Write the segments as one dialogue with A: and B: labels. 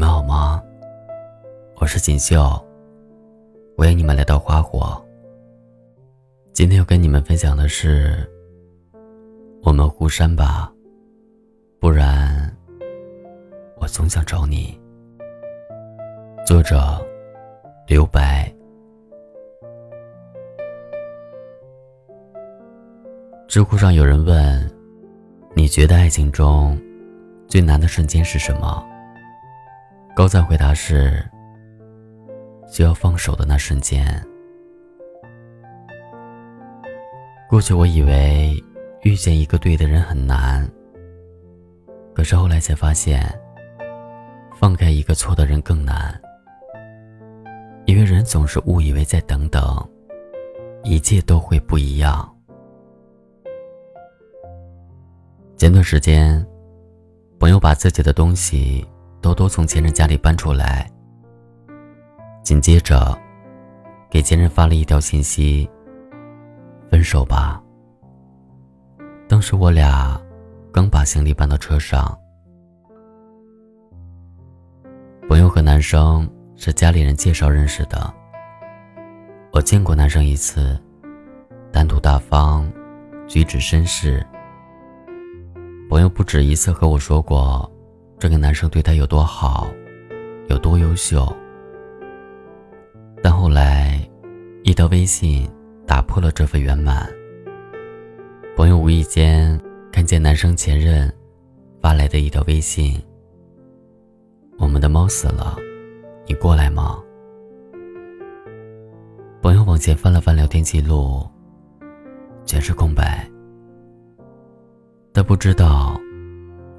A: 你们好吗？我是锦绣，欢迎你们来到花火。今天要跟你们分享的是，我们互删吧，不然我总想找你。作者：刘白。知乎上有人问：“你觉得爱情中最难的瞬间是什么？”高赞回答是：“就要放手的那瞬间。”过去我以为遇见一个对的人很难，可是后来才发现，放开一个错的人更难。因为人总是误以为再等等，一切都会不一样。前段时间，朋友把自己的东西偷偷从前任家里搬出来，紧接着给前任发了一条信息：“分手吧。”当时我俩刚把行李搬到车上，朋友和男生是家里人介绍认识的。我见过男生一次，谈吐大方，举止绅士。朋友不止一次和我说过，这个男生对她有多好，有多优秀。但后来，一条微信打破了这份圆满。朋友无意间看见男生前任发来的一条微信：“我们的猫死了，你过来吗？”朋友往前翻了翻聊天记录，全是空白。他不知道，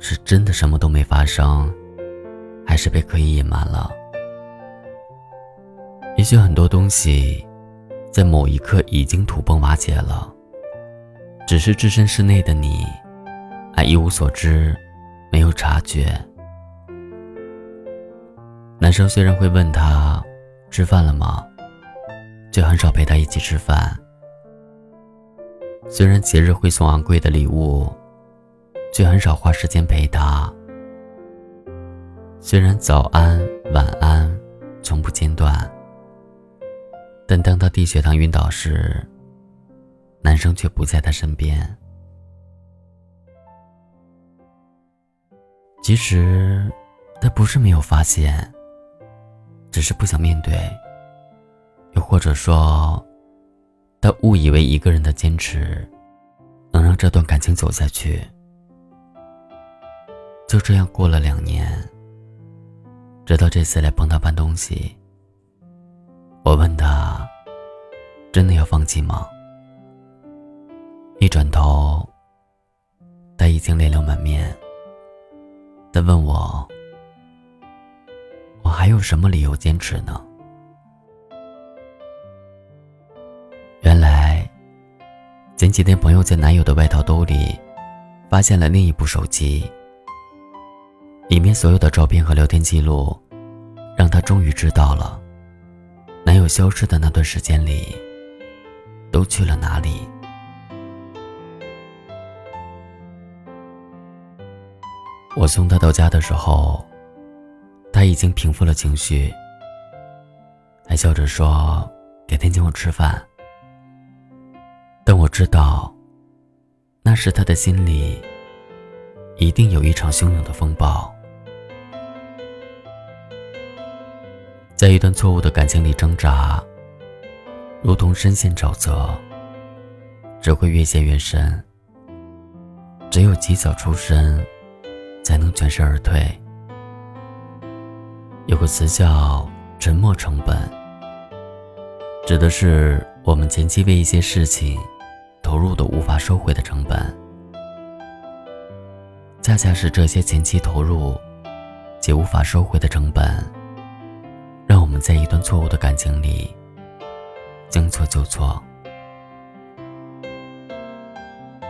A: 是真的什么都没发生，还是被刻意隐瞒了。也许很多东西，在某一刻已经土崩瓦解了，只是置身事内的你，还一无所知，没有察觉。男生虽然会问他吃饭了吗，却很少陪他一起吃饭。虽然节日会送昂贵的礼物。却很少花时间陪他。虽然早安、晚安从不间断，但当他低血糖晕倒时，男生却不在他身边。其实，他不是没有发现，只是不想面对，又或者说，他误以为一个人的坚持能让这段感情走下去。就这样过了两年，直到这次来帮他搬东西，我问他：“真的要放弃吗？”一转头，他已经泪流满面。他问我：“我还有什么理由坚持呢？”原来，前几天朋友在男友的外套兜里发现了另一部手机。里面所有的照片和聊天记录，让她终于知道了，男友消失的那段时间里，都去了哪里。我送她到家的时候，她已经平复了情绪，还笑着说：“改天请我吃饭。”但我知道，那时她的心里，一定有一场汹涌的风暴。在一段错误的感情里挣扎，如同深陷沼泽，只会越陷越深。只有及早出身，才能全身而退。有个词叫“沉没成本”，指的是我们前期为一些事情投入的无法收回的成本。恰恰是这些前期投入且无法收回的成本。我们在一段错误的感情里将错就错。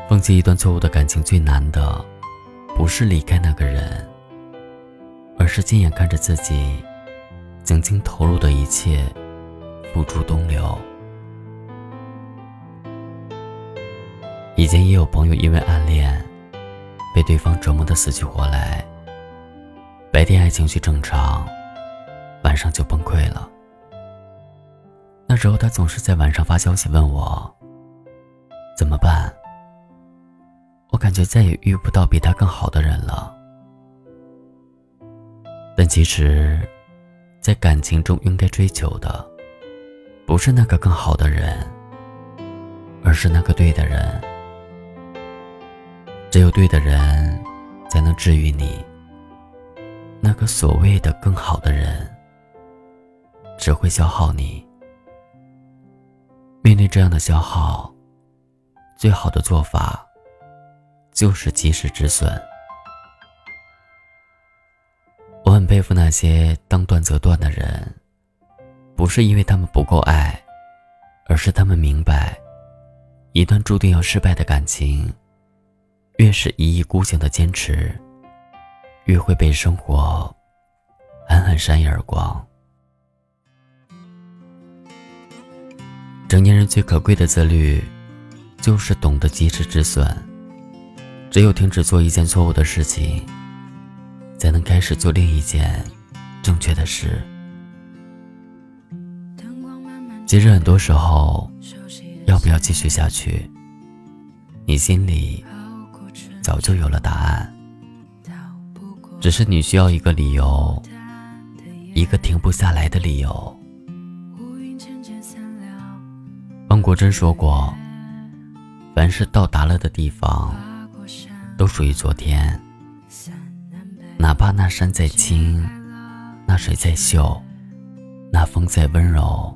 A: 放弃一段错误的感情最难的，不是离开那个人，而是亲眼看着自己曾经投入的一切付诸东流。以前也有朋友因为暗恋，被对方折磨的死去活来，白天还情绪正常，晚上就崩溃了。那时候他总是在晚上发消息问我怎么办。我感觉再也遇不到比他更好的人了。但其实，在感情中应该追求的，不是那个更好的人，而是那个对的人。只有对的人，才能治愈你。那个所谓的更好的人，只会消耗你。面对这样的消耗，最好的做法，就是及时止损。我很佩服那些当断则断的人，不是因为他们不够爱，而是他们明白，一段注定要失败的感情，越是一意孤行的坚持，越会被生活狠狠扇一耳光。成年人最可贵的自律，就是懂得及时止损。只有停止做一件错误的事情，才能开始做另一件正确的事。其实很多时候，要不要继续下去，你心里早就有了答案，只是你需要一个理由，一个停不下来的理由。方国珍说过：“凡是到达了的地方，都属于昨天。哪怕那山再青，那水再秀，那风再温柔，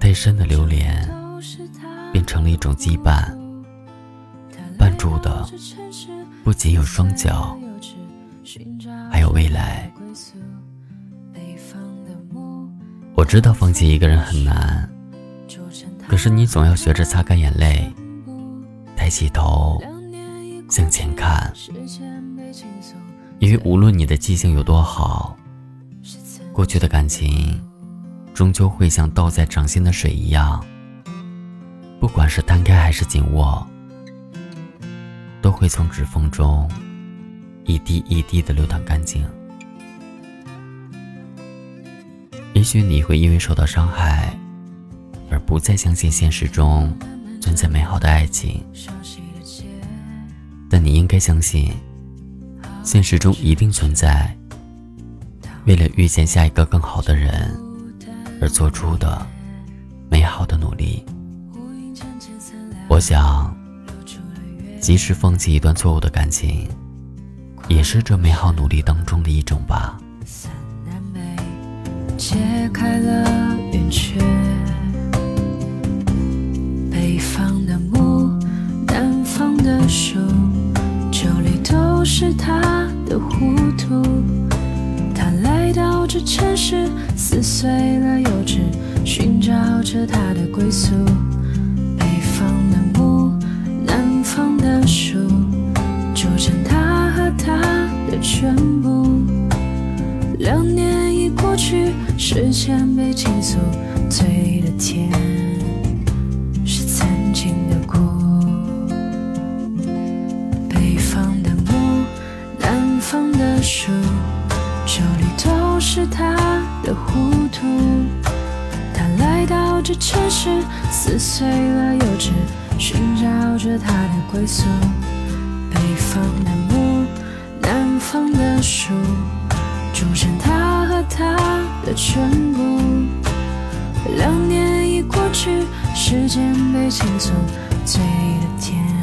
A: 太深的流连，变成了一种羁绊。绊住的，不仅有双脚，还有未来。”我知道放弃一个人很难，可是你总要学着擦干眼泪，抬起头向前看，因为无论你的记性有多好，过去的感情终究会像倒在掌心的水一样，不管是摊开还是紧握，都会从指缝中一滴一滴的流淌干净。也许你会因为受到伤害，而不再相信现实中存在美好的爱情。但你应该相信，现实中一定存在为了遇见下一个更好的人而做出的美好的努力。我想，及时放弃一段错误的感情，也是这美好努力当中的一种吧。
B: 解开了圆缺，北方的木，南方的树，酒里都是他的糊涂。他来到这城市，撕碎了幼稚，寻找着他的归宿。间被倾诉，醉的甜是曾经的苦。北方的木，南方的树，酒里都是他的糊涂。他来到这城市，撕碎了幼稚，寻找着他的归宿。北方的木，南方的树，组成他和他。的全部，两年已过去，时间被倾诉，醉的甜。